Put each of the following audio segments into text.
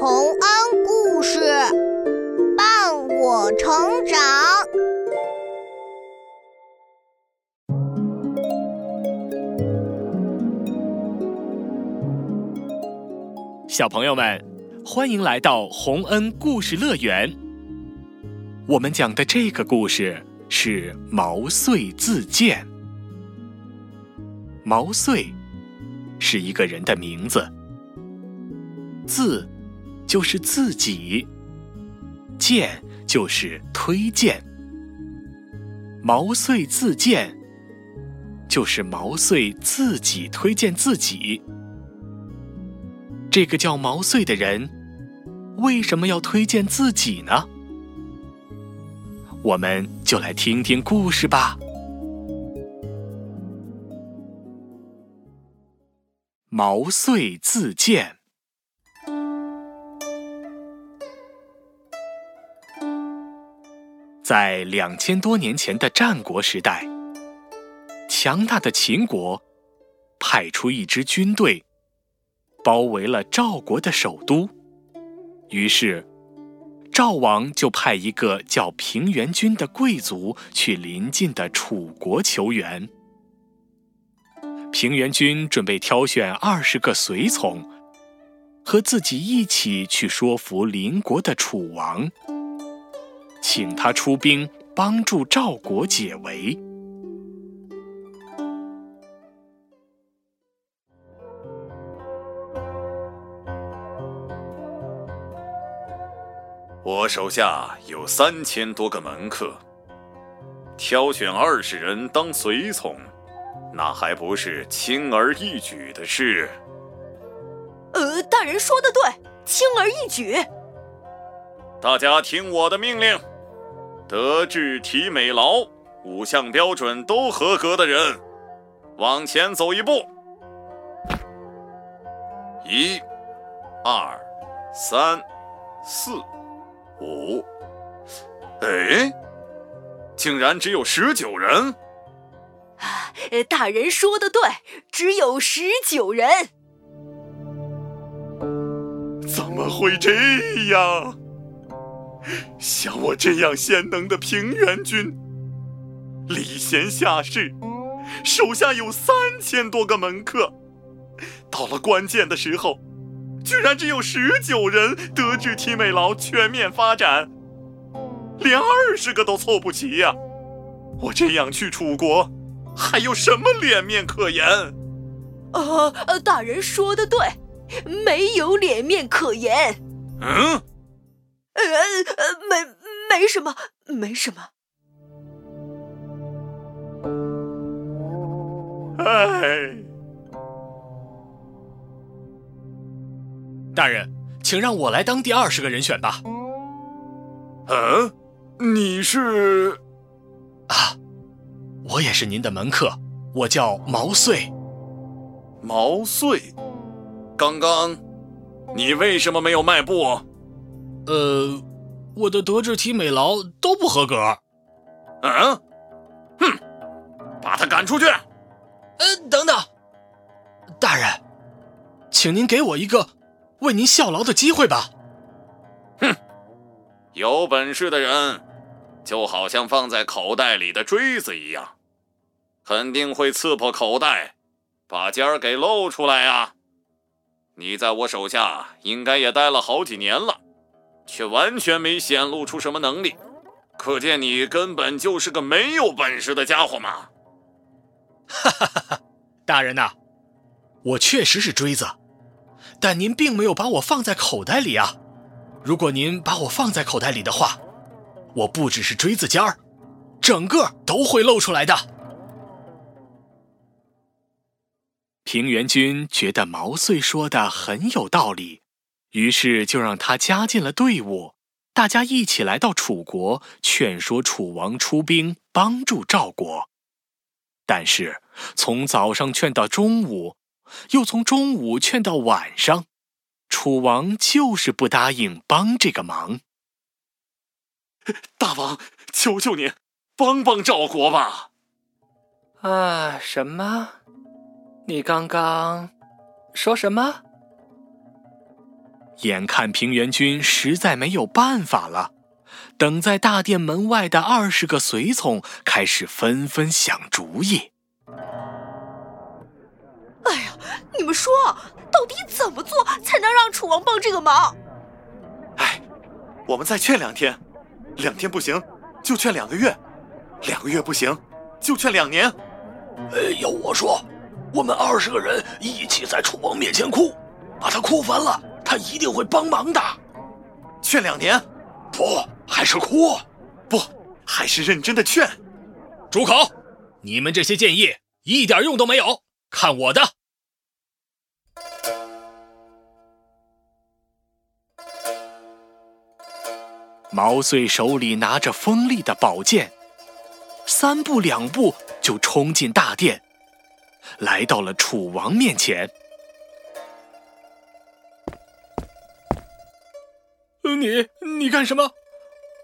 洪恩故事伴我成长。小朋友们，欢迎来到洪恩故事乐园。我们讲的这个故事是毛遂自荐。毛遂是一个人的名字，字就是自己，荐就是推荐。毛遂自荐就是毛遂自己推荐自己。这个叫毛遂的人为什么要推荐自己呢？我们就来听听故事吧。毛遂自荐。在两千多年前的战国时代，强大的秦国派出一支军队，包围了赵国的首都。于是，赵王就派一个叫平原君的贵族去邻近的楚国求援。平原君准备挑选二十个随从，和自己一起去说服邻国的楚王，请他出兵帮助赵国解围。我手下有三千多个门客，挑选二十人当随从。那还不是轻而易举的事。呃，大人说的对，轻而易举。大家听我的命令：德智体美劳五项标准都合格的人，往前走一步。一、二、三、四、五。哎，竟然只有十九人。大人说的对，只有十九人。怎么会这样？像我这样贤能的平原君，礼贤下士，手下有三千多个门客，到了关键的时候，居然只有十九人，德智体美劳全面发展，连二十个都凑不齐呀！我这样去楚国。还有什么脸面可言？啊，大人说的对，没有脸面可言。嗯，呃呃，没没什么，没什么。哎，大人，请让我来当第二十个人选吧。嗯，你是？啊。我也是您的门客，我叫毛遂。毛遂，刚刚你为什么没有迈步？呃，我的德智体美劳都不合格。嗯，哼，把他赶出去。呃，等等，大人，请您给我一个为您效劳的机会吧。哼，有本事的人，就好像放在口袋里的锥子一样。肯定会刺破口袋，把尖儿给露出来啊！你在我手下应该也待了好几年了，却完全没显露出什么能力，可见你根本就是个没有本事的家伙嘛！哈哈哈哈！大人呐，我确实是锥子，但您并没有把我放在口袋里啊！如果您把我放在口袋里的话，我不只是锥子尖儿，整个都会露出来的。平原君觉得毛遂说的很有道理，于是就让他加进了队伍，大家一起来到楚国，劝说楚王出兵帮助赵国。但是从早上劝到中午，又从中午劝到晚上，楚王就是不答应帮这个忙。大王，求求您，帮帮赵国吧！啊，什么？你刚刚说什么？眼看平原君实在没有办法了，等在大殿门外的二十个随从开始纷纷想主意。哎呀，你们说，到底怎么做才能让楚王帮这个忙？哎，我们再劝两天，两天不行就劝两个月，两个月不行就劝两年。呃，要我说，我们二十个人一起在楚王面前哭，把他哭烦了。他一定会帮忙的。劝两年，不，还是哭，不，还是认真的劝。住口！你们这些建议一点用都没有。看我的！毛遂手里拿着锋利的宝剑，三步两步就冲进大殿，来到了楚王面前。你你干什么？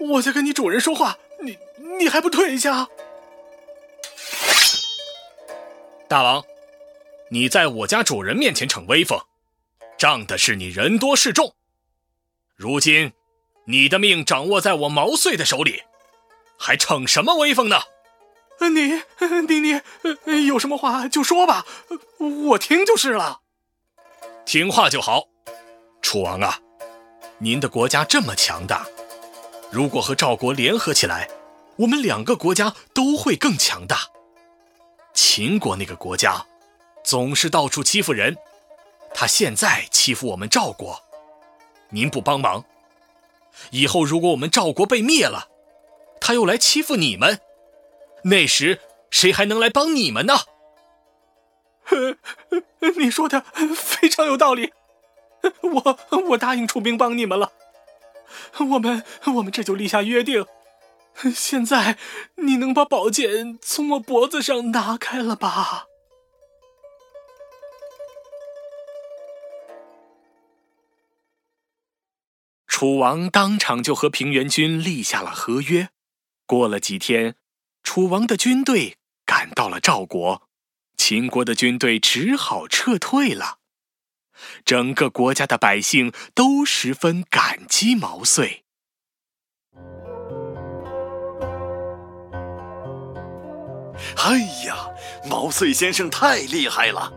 我在跟你主人说话，你你还不退一下？大王，你在我家主人面前逞威风，仗的是你人多势众。如今你的命掌握在我毛遂的手里，还逞什么威风呢？你你你有什么话就说吧，我听就是了。听话就好，楚王啊。您的国家这么强大，如果和赵国联合起来，我们两个国家都会更强大。秦国那个国家，总是到处欺负人，他现在欺负我们赵国，您不帮忙，以后如果我们赵国被灭了，他又来欺负你们，那时谁还能来帮你们呢？你说的非常有道理。我我答应出兵帮你们了，我们我们这就立下约定。现在你能把宝剑从我脖子上拿开了吧？楚王当场就和平原君立下了合约。过了几天，楚王的军队赶到了赵国，秦国的军队只好撤退了。整个国家的百姓都十分感激毛遂。哎呀，毛遂先生太厉害了，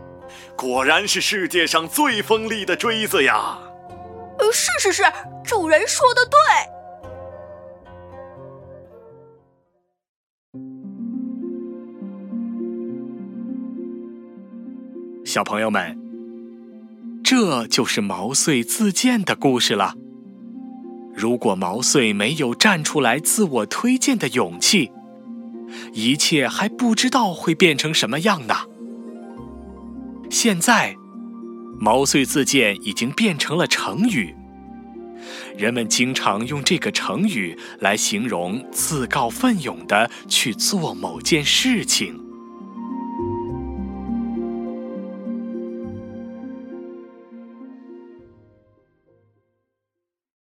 果然是世界上最锋利的锥子呀！呃，是是是，主人说的对。小朋友们。这就是毛遂自荐的故事了。如果毛遂没有站出来自我推荐的勇气，一切还不知道会变成什么样呢。现在，毛遂自荐已经变成了成语，人们经常用这个成语来形容自告奋勇的去做某件事情。